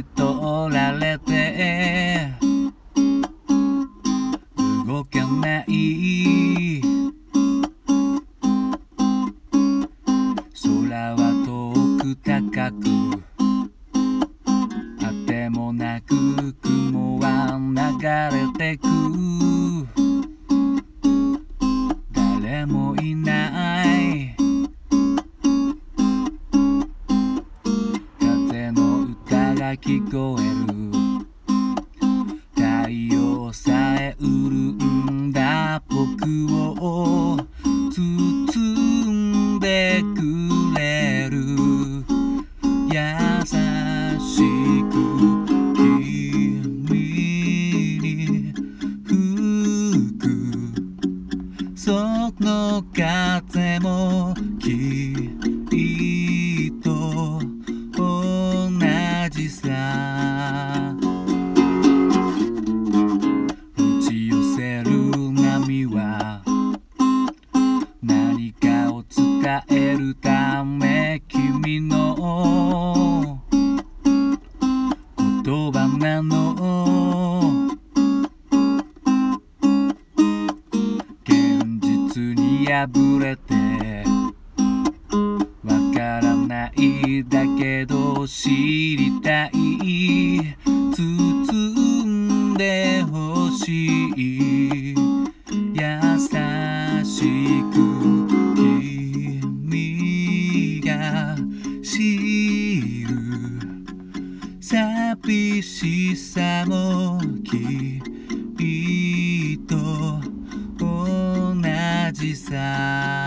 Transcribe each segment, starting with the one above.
取られて動けない。空は遠く高く。あてもなく。雲は流れてく。誰もいない keep going. 言葉なの？現実に破れてわからないだけど知りたい。包んでほしい。olhar.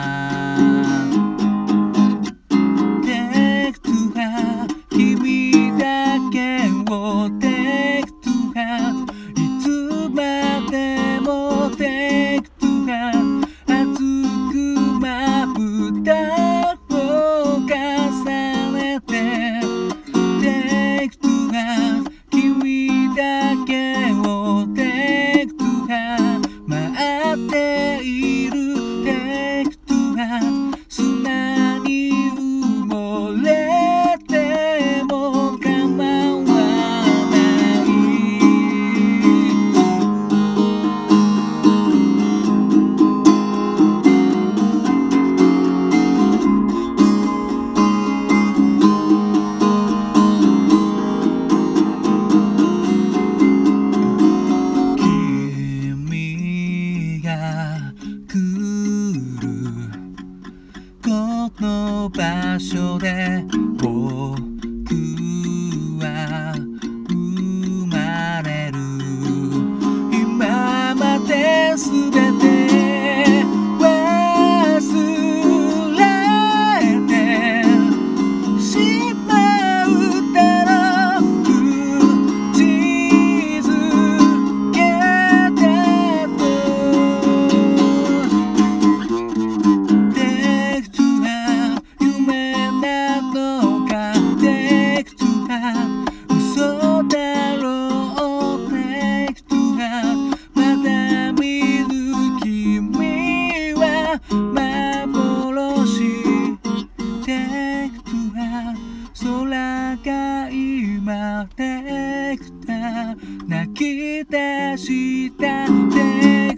く泣き出したで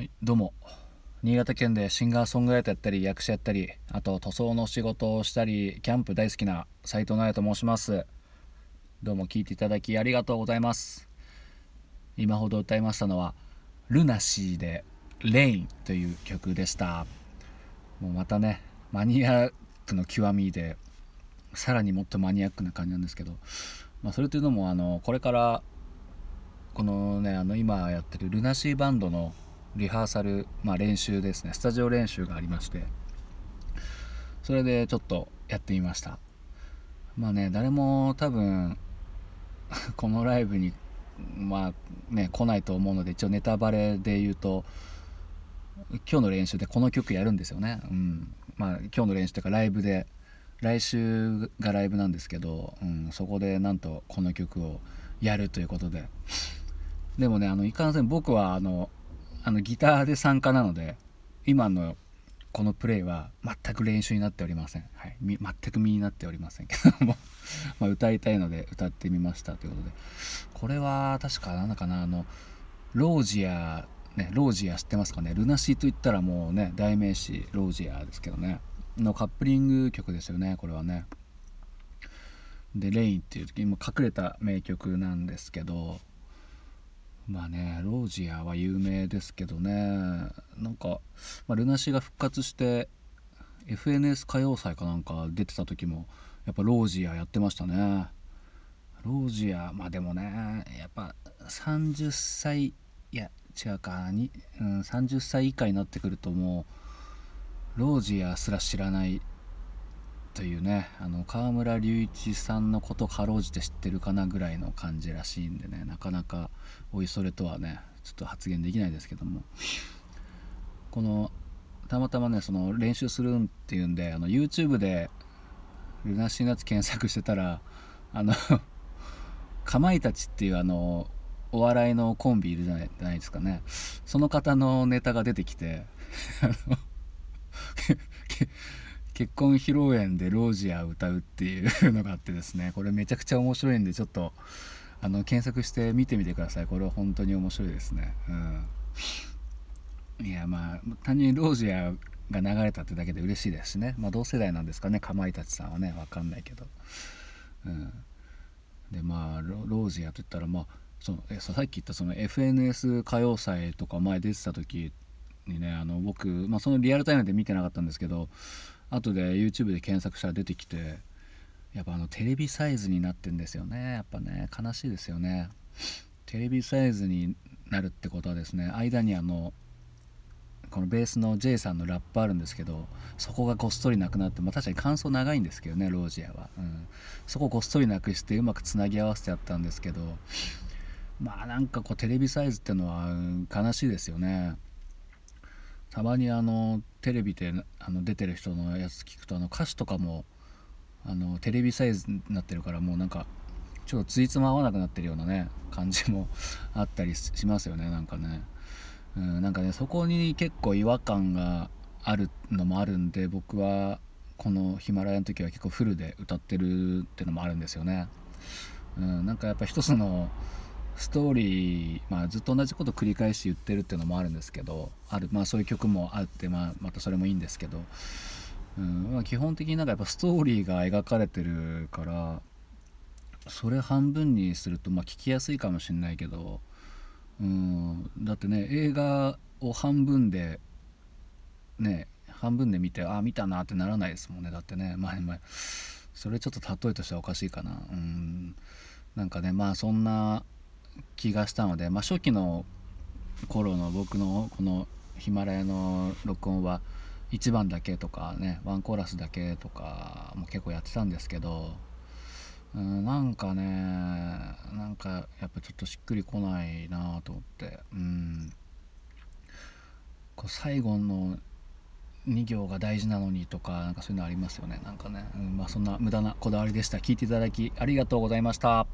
はいどうも。新潟県でシンガーソングライターやったり役者やったりあと塗装の仕事をしたりキャンプ大好きな斉藤直也と申します。どうも聴いていただきありがとうございます。今ほど歌いましたのはルナシーで「レイン」という曲でした。もうまたねマニアックの極みでさらにもっとマニアックな感じなんですけど、まあ、それというのもあのこれからこのねあの今やってるルナシーバンドのリハーサル、まあ、練習ですね。スタジオ練習がありまして。それでちょっとやってみました。まあね誰も多分 このライブにまあね来ないと思うので一応ネタバレで言うと今日の練習でこの曲やるんですよね、うん、まあ今日の練習というかライブで来週がライブなんですけど、うん、そこでなんとこの曲をやるということで。でもねあのいかんせん僕はあのあのギターで参加なので今のこのプレイは全く練習になっておりません、はい、全く身になっておりません。けどもま歌いたいので歌ってみましたということで。これは確かなんだかな？あのロージアねロージア知ってますかね？ルナシーといったらもうね代名詞ロージアですけどね。のカップリング曲ですよねこれはね。で「レイン」っていう時今隠れた名曲なんですけどまあね。ロージアは有名ですけどね。なんか、まあ、ルナシが復活して FNS 歌謡祭かなんか出てた時もやっぱロージアやってましたね。ロージアまあでもねやっぱ30歳いや違うかに、うん、30歳以下になってくるともうロージアすら知らないというねあの河村隆一さんのことかろうじて知ってるかなぐらいの感じらしいんでねなかなかおいそれとはねちょっと発言できないですけども。このたまたまねその練習するんっていうんであの YouTube で「ルナシーナッツ」検索してたらあの かまいたちっていうあのお笑いのコンビいるじゃないですかね。その方のネタが出てきて結婚披露宴でロージアを歌うっていうのがあってですねこれめちゃくちゃ面白いんでちょっとあの検索して見てみてください。これは本当に面白いですね。うん。いやまあ単純にロージアが流れたってだけで嬉しいですしね。まあ同世代なんですかねかまいたちさんはね。分かんないけど。うん。でまあロージアといったらまあそのさっき言ったその FNS 歌謡祭とか前出てた時にねあの僕、まあ、そのリアルタイムで見てなかったんですけど後で YouTube で検索したら出てきてやっぱあのテレビサイズになってんですよね。やっぱね悲しいですよね。テレビサイズになるってことはですね間にあのこのベースの J さんのラップあるんですけどそこがごっそりなくなって、まあ、確かに感想長いんですけどねロージアは、うん、そこごっそりなくしてうまくつなぎ合わせてやったんですけどまあなんかこうテレビサイズってのは悲しいですよね。たまにあのテレビであの出てる人のやつ聞くとあの歌詞とかもあのテレビサイズになってるからもうなんかちょっとついつま合わなくなってるようなね感じも あったりしますよねなんかね、うん、なんかねそこに結構違和感があるのもあるんで僕はこのヒマラヤの時は結構フルで歌ってるっていうのもあるんですよね、うん、なんかやっぱ一つのストーリー、まあ、ずっと同じこと繰り返し言ってるっていうのもあるんですけどある、まあ、そういう曲もあって、まあ、またそれもいいんですけど、うんまあ、基本的になんかやっぱストーリーが描かれてるからそれ半分にすると、まあ、聞きやすいかもしれないけど、うん、だってね映画を半分でね半分で見てああ見たなってならないですもんね。だってねまあまあそれちょっと例えとしてはおかしいかな。うんなんかねまあそんな気がしたので、まあ、初期の頃の僕のこのヒマラヤの録音は1番だけとかねワンコーラスだけとかも結構やってたんですけどうんなんかねなんかやっぱちょっとしっくりこないなと思ってうん。こう最後の2行が大事なのにとかなんかそういうのありますよねなんかね、うん、まあそんな無駄なこだわりでした。聞いていただきありがとうございました。